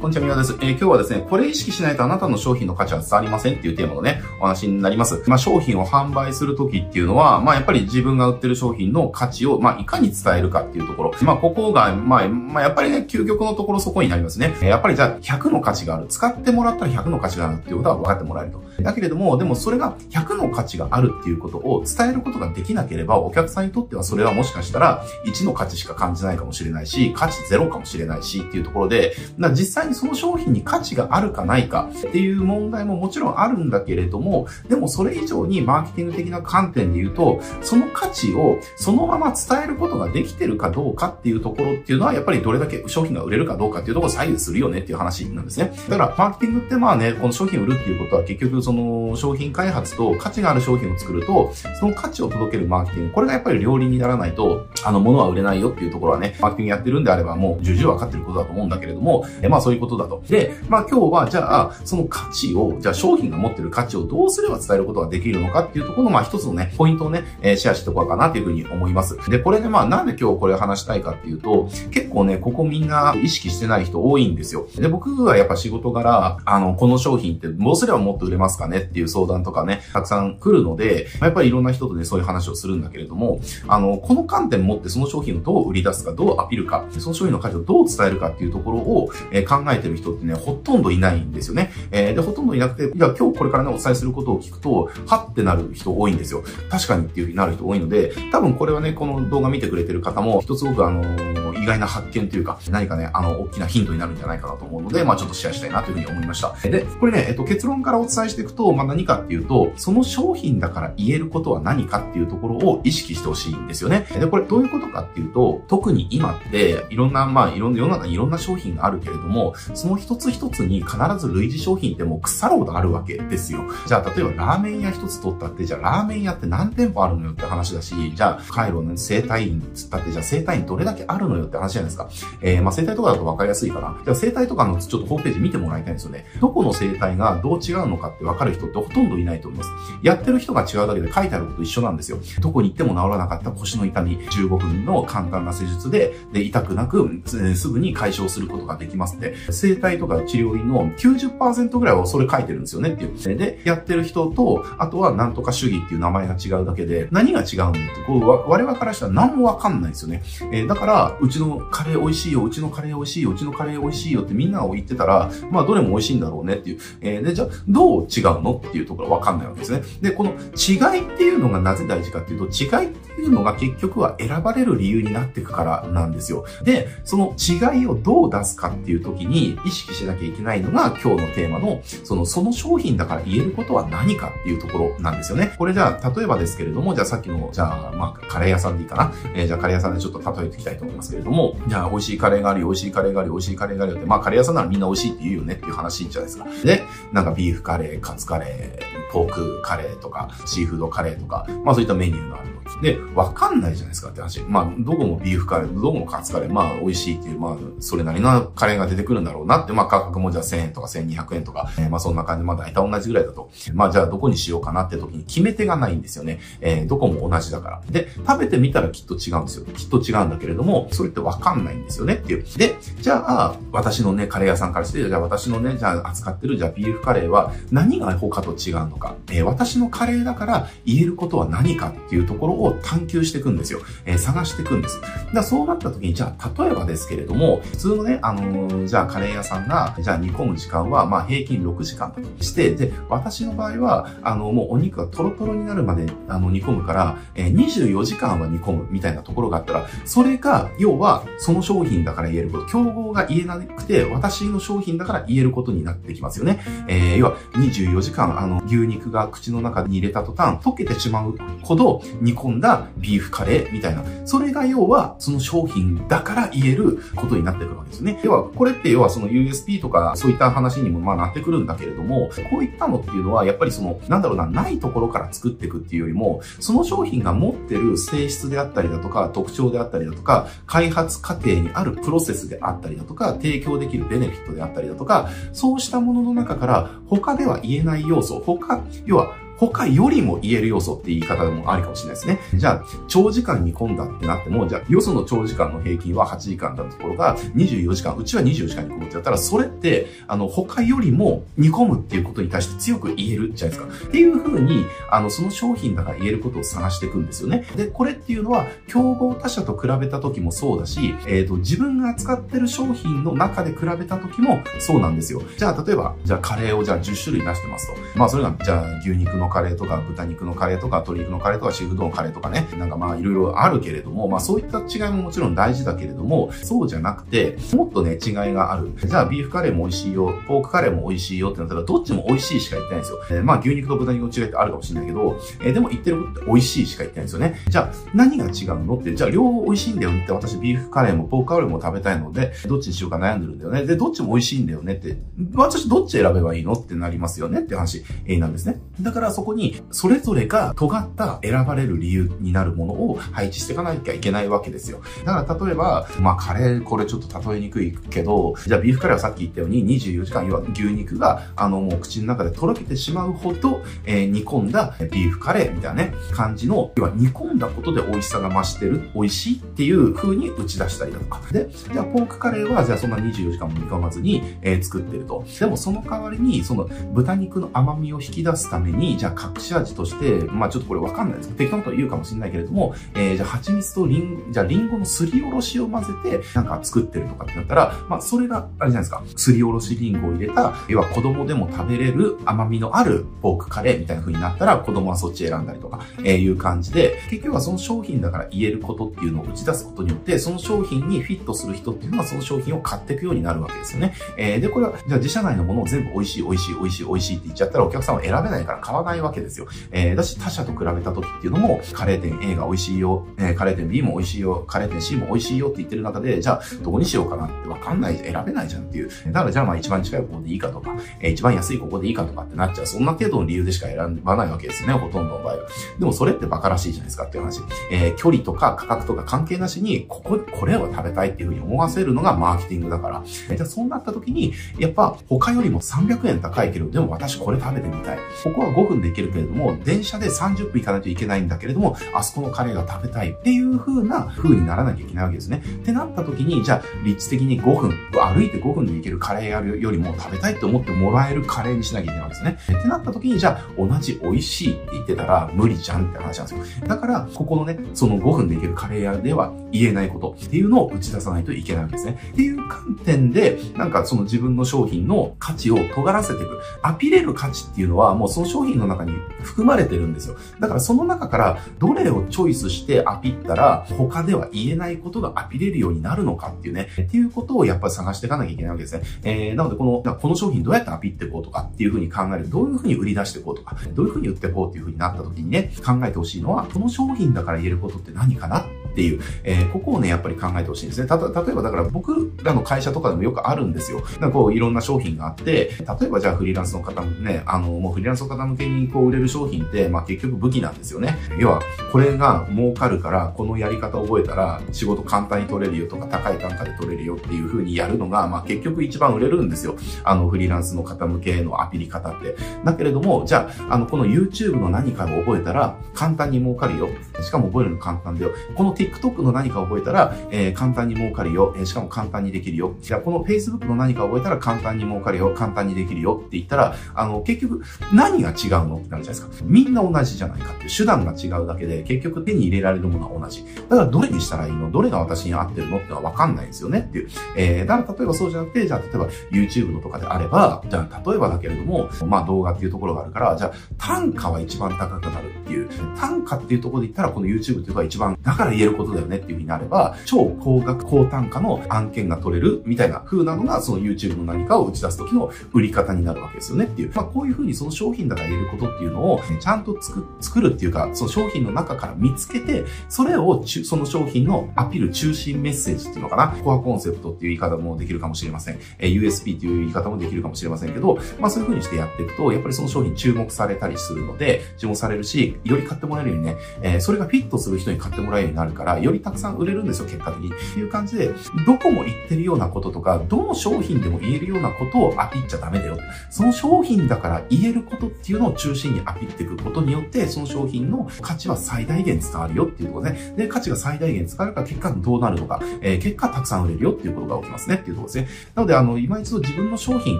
こんにちは、みなです。えー、今日はですね、これ意識しないとあなたの商品の価値は伝わりませんっていうテーマのね、お話になります。まあ、商品を販売するときっていうのは、まあ、やっぱり自分が売ってる商品の価値を、まあ、いかに伝えるかっていうところ。まあ、ここが、まあ、まあ、やっぱりね、究極のところそこになりますね。やっぱりじゃあ、100の価値がある。使ってもらったら100の価値があるっていうことは分かってもらえると。だけれども、でもそれが100の価値があるっていうことを伝えることができなければ、お客さんにとってはそれはもしかしたら1の価値しか感じないかもしれないし、価値0かもしれないしっていうところで、実際にその商品に価値があるかないかっていう問題ももちろんあるんだけれども、でもそれ以上にマーケティング的な観点で言うと、その価値をそのまま伝えることができてるかどうかっていうところっていうのは、やっぱりどれだけ商品が売れるかどうかっていうところを左右するよねっていう話なんですね。だから、マーケティングってまあね、この商品を売るっていうことは結局その商品開発と価値がある商品を作ると、その価値を届けるマーケティング、これがやっぱり両輪にならないと、あの、物は売れないよっていうところはね、マーケティングやってるんであればもう重々わかってることだと思うんだけれども、えまあそういうことだと。で、まあ今日はじゃあ、その価値を、じゃあ商品が持ってる価値をどううすれば伝えることができるのかっていうところの、まあ一つのね、ポイントをね、えー、シェアしておこうかなというふうに思います。で、これでまあなんで今日これ話したいかっていうと、結構ね、ここみんな意識してない人多いんですよ。で、僕はやっぱ仕事柄、あの、この商品ってどうすればもっと売れますかねっていう相談とかね、たくさん来るので、やっぱりいろんな人とね、そういう話をするんだけれども、あの、この観点持ってその商品をどう売り出すか、どうアピールか、その商品の価値をどう伝えるかっていうところを、えー、考えてる人ってね、ほとんどいないんですよね。えー、で、ほとんどいなくて、いや、今日これからね、お伝えすることを聞くと、はってなる人多いんですよ。確かにっていうふうになる人多いので、多分これはね、この動画見てくれてる方も、一つ僕あのー、意外な発見というか、何かね、あの、大きなヒントになるんじゃないかなと思うので、まあちょっとシェアしたいなというふうに思いました。で、これね、えっと、結論からお伝えしていくと、まあ何かっていうと、その商品だから言えることは何かっていうところを意識してほしいんですよね。で、これどういうことかっていうと、特に今って、いろんな、まあいろんな世の中にいろんな商品があるけれども、その一つ一つに必ず類似商品ってもう腐るほどあるわけですよ。じゃあ、例えばラーメン屋一つ取ったって、じゃあラーメン屋って何店舗あるのよって話だし、じゃあ、カイロの生体院つったって、じゃあ生体院どれだけあるのよって話じゃないですか。えー、まあ生体とかだと分かりやすいかな。じゃあ生体とかのちょっとホームページ見てもらいたいんですよね。どこの生体がどう違うのかって分かる人ってほとんどいないと思います。やってる人が違うだけで書いてあること一緒なんですよ。どこに行っても治らなかった腰の痛み、15分の簡単な施術で、で、痛くなく、すぐに解消することができますって。生体とか治療院の90%ぐらいはそれ書いてるんですよねっていう。で、やってる人と、あとはなんとか主義っていう名前が違うだけで、何が違うんだって、こう、我々からしたら何もわかんないですよね。えー、だから、うちのカレー美味しいよ、うちのカレー美味しいよ、うちのカレー美味しいよってみんなが言ってたら、まあ、どれも美味しいんだろうねっていう。えー、で、じゃあ、どう違うのっていうところわかんないわけですね。で、この違いっていうのがなぜ大事かっていうと、違いっていうのが結局は選ばれる理由になっていくからなんですよ。で、その違いをどう出すかっていう時に意識しなきゃいけないのが今日のテーマの、その、その商品だから言えることは何かっていうところなんですよね。これじゃあ、例えばですけれども、じゃあさっきの、じゃあ、まあ、カレー屋さんでいいかな。えー、じゃあカレー屋さんでちょっと例えていきたいと思いますけれども、じゃあ、美味しいカレーがあるよ、美味しいカレーがあるよ、美味しいカレーがあるよって、まあ、カレー屋さんならみんな美味しいって言うよねっていう話じゃないですか。で、なんかビーフカレー、カツカレー、ポークカレーとか、シーフードカレーとか、まあそういったメニューがあるで、わかんないじゃないですかって話。まあ、どこもビーフカレー、どこもカツカレー、まあ、美味しいっていう、まあ、それなりのカレーが出てくるんだろうなって、まあ、価格もじゃあ1000円とか1200円とか、えー、まあ、そんな感じ、まあ、大体同じぐらいだと。まあ、じゃあどこにしようかなって時に決め手がないんですよね。えー、どこも同じだから。で、食べてみたらきっと違うんですよ。きっと違うんだけれども、それってわかんないんですよねっていう。で、じゃあ、私のね、カレー屋さんからして、じゃあ私のね、じゃあ扱ってる、じゃあビーフカレーは何が他と違うのか。えー、私のカレーだから言えることは何かっていうところを探求していくんですよ。えー、探していくんです。だそうなった時に、じゃあ、例えばですけれども、普通のね、あのー、じゃあカレー屋さんが、じゃあ煮込む時間は、まあ平均6時間だとして、で、私の場合は、あの、もうお肉がトロトロになるまで、あの、煮込むから、えー、24時間は煮込むみたいなところがあったら、それが、要は、その商品だから言えること、競合が言えなくて、私の商品だから言えることになってきますよね。えー、要は、24時間、あの、牛肉が口の中に入れた途端、溶けてしまうほど煮込んだビーフカレーみたいな。それが要は、その商品だから言えることになってくるわけですね。要は、これって要はその USP とかそういった話にもまあなってくるんだけれども、こういったのっていうのは、やっぱりその、なんだろうな、ないところから作っていくっていうよりも、その商品が持ってる性質であったりだとか、特徴であったりだとか、開発過程にあるプロセスであったりだとか、提供できるベネフィットであったりだとか、そうしたものの中から他では言えない要素、他、要は他よりも言える要素って言い方でもありかもしれないですね。じゃあ、長時間煮込んだってなっても、じゃあ、よその長時間の平均は8時間だったところが24時間、うちは24時間煮込むってやったら、それって、あの、他よりも煮込むっていうことに対して強く言えるじゃないですか。っていうふうに、あの、その商品だから言えることを探していくんですよね。で、これっていうのは、競合他社と比べた時もそうだし、えっ、ー、と、自分が扱ってる商品の中で比べた時もそうなんですよ。じゃあ、例えば、じゃあカレーをじゃあ10種類出してますと。まあ、それが、じゃあ牛肉のカレーとか豚肉のカレーとか鶏肉のカレーとかシーフードのカレーとかね、なんかまあいろいろあるけれども、まあそういった違いももちろん大事だけれども、そうじゃなくて、もっとね、違いがある。じゃあビーフカレーも美味しいよ、ポークカレーも美味しいよってなったら、どっちも美味しいしか言ってないんですよ。えー、まあ牛肉と豚肉の違いってあるかもしれないけど、えー、でも言ってることって美味しいしか言ってないんですよね。じゃあ何が違うのって、じゃあ両方美味しいんだよって私ビーフカレーもポークカレーも食べたいので、どっちにしようか悩んでるんだよね。で、どっちも美味しいんだよねって、私どっち選べばいいのってなりますよねって話、えー、なんですね。だからそこに、それぞれが尖った選ばれる理由になるものを配置していかなきゃいけないわけですよ。だから例えば、まあカレー、これちょっと例えにくいけど、じゃあビーフカレーはさっき言ったように24時間、要は牛肉が、あのもう口の中でとろけてしまうほど、えー、煮込んだビーフカレーみたいなね、感じの、要は煮込んだことで美味しさが増してる、美味しいっていう風に打ち出したりだとか。で、じゃあポークカレーは、じゃあそんな24時間も煮込まずに、えー、作ってると。でもその代わりに、その豚肉の甘みを引き出すために、じゃ隠し味として、まあちょっとこれわかんないですけど、適当なこと言うかもしれないけれども、えー、じゃあ蜂蜜とリン、じゃあリンゴのすりおろしを混ぜて、なんか作ってるとかってなったら、まあそれが、あれじゃないですか、すりおろしリンゴを入れた、要は子供でも食べれる甘みのあるポークカレーみたいな風になったら、子供はそっち選んだりとか、えー、いう感じで、結局はその商品だから言えることっていうのを打ち出すことによって、その商品にフィットする人っていうのはその商品を買っていくようになるわけですよね。えー、で、これは、じゃあ自社内のものを全部美味しい美味しい美味しい美味しいって言っちゃったらお客さんは選べないから買わないないわけですよ。えー、だし他社と比べた時っていうのも、カレー店 A が美味しいよ、えー、カレー店 B も美味しいよ、カレー店 C も美味しいよって言ってる中で、じゃあどこにしようかなってわかんない、選べないじゃんっていう。だからじゃあまあ一番近いここでいいかとか、えー、一番安いここでいいかとかってなっちゃう。そんな程度の理由でしか選ばないわけですね、ほとんどの場合は。でもそれって馬鹿らしいじゃないですかっていう話。えー、距離とか価格とか関係なしに、ここ、これを食べたいっていうふうに思わせるのがマーケティングだから。えー、じゃあそうなった時に、やっぱ他よりも300円高いけど、でも私これ食べてみたい。ここは5分で行けるけれども、電車で30分行かないといけないんだけれども、あそこのカレーが食べたいっていう風な風にならなきゃいけないわけですね。ってなった時に、じゃあ、立地的に5分、歩いて5分で行けるカレーやるよりも食べたいって思ってもらえるカレーにしなきゃいけないわけですね。ってなった時に、じゃあ、同じ美味しいって言ってたら無理じゃんって話なんですよ。だから、ここのね、その5分で行けるカレー屋では言えないことっていうのを打ち出さないといけないわけですね。っていう観点で、なんかその自分の商品の価値を尖らせていく。アピれる価値っていうのはもうその商品の中に含まれてるんですよ。だからその中からどれをチョイスしてアピったら他では言えないことがアピれるようになるのかっていうね、っていうことをやっぱり探していかなきゃいけないわけですね。えー、なのでこの、この商品どうやってアピっていこうとかっていうふうに考える。どういうふうに売り出していこうとか、どういうふうに売っていこうっていうふうになった時にね、考えてほしいのは、この商品だから言えることって何かなっていう、えー、ここをね、やっぱり考えてほしいんですね。た、例えばだから僕らの会社とかでもよくあるんですよ。なんかこういろんな商品があって、例えばじゃあフリーランスの方もね、あの、もうフリーランスの方向けにこう売れる商品って、まあ結局武器なんですよね。要は、これが儲かるから、このやり方を覚えたら仕事簡単に取れるよとか、高い単価で取れるよっていう風にやるのが、まあ結局一番売れるんですよ。あの、フリーランスの方向けのアピり方って。だけれども、じゃあ、あの、この YouTube の何かを覚えたら、簡単に儲かるよ。しかも覚えるの簡単だよ。この TikTok の何かを覚えたら、えー、簡単に儲かるよ。えー、しかも簡単にできるよ。じゃあ、この Facebook の何かを覚えたら簡単に儲かるよ。簡単にできるよって言ったら、あの、結局、何が違うの？ってなるじゃないですか。みんな同じじゃないかっていう。手段が違うだけで、結局手に入れられるものは同じ。だから、どれにしたらいいの？どれが私に合ってるの？ってのはわかんないですよねっていう。えー、だから、例えばそうじゃなくて、じゃあ、例えば YouTube のとかであれば、じゃあ、例えばだけれども、まあ、動画っていうところがあるから、じゃあ、単価は一番高くなるっていう。単価っていうところで言ったら、この YouTube っていうのが一番、だから言えることだよねっていう風になれば、超高額、高単価の案件が取れるみたいな風なのが、その YouTube の何かを打ち出す時の売り方になるわけですよねっていう。まあ、こういう風にその商品だから言えることっていうのを、ちゃんと作るっていうか、その商品の中から見つけて、それをその商品のアピール中心メッセージっていうのかな。コアコンセプトっていう言い方もできるかもしれません。え USP っていう言い方もできるかもしれませんけど、まあそういう風にしてやっていくと、やっぱりその商品注目されたりするので、注目されるし、より買ってもらえるようにね、えー、それがフィットする人に買ってもらえるようになるかから、よりたくさん売れるんですよ、結果的に。っていう感じで、どこも言ってるようなこととか、どの商品でも言えるようなことをアピっちゃダメだよ。その商品だから言えることっていうのを中心にアピっていくことによって、その商品の価値は最大限伝わるよっていうところね。で、価値が最大限使わるから結果どうなるのか、えー、結果たくさん売れるよっていうことが起きますねっていうところですね。なので、あの、今一度自分の商品、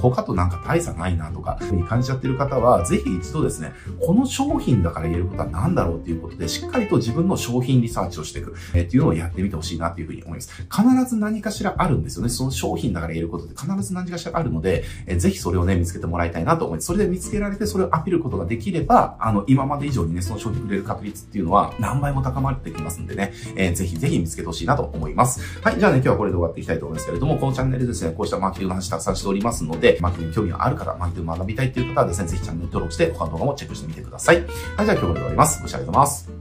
他となんか大差ないなとか、に感じちゃってる方は、ぜひ一度ですね、この商品だから言えることは何だろうっていうことで、しっかりと自分の商品リサーチをしていく、えー、っていうのをやってみてほしいなっていうふうに思います。必ず何かしらあるんですよね。その商品だから言えることって必ず何かしらあるので、えー、ぜひそれをね、見つけてもらいたいなと思います。それで見つけられて、それをアピることができれば、あの、今まで以上にね、その商品売れる確率っていうのは何倍も高まってきますんでね、えー、ぜひぜひ見つけてほしいなと思います。はい、じゃあね、今日はこれで終わっていきたいと思いますけれども、このチャンネルですね、こうしたマーケティングの話たくさんしておりますので、マーケティング興味がある方、マーケティング学びたいっていう方はですね、ぜひチャンネル登録して他の動画もチェックしてみてください。はい、じゃあ今日はこれで終わります。ご視聴ありがとうございます。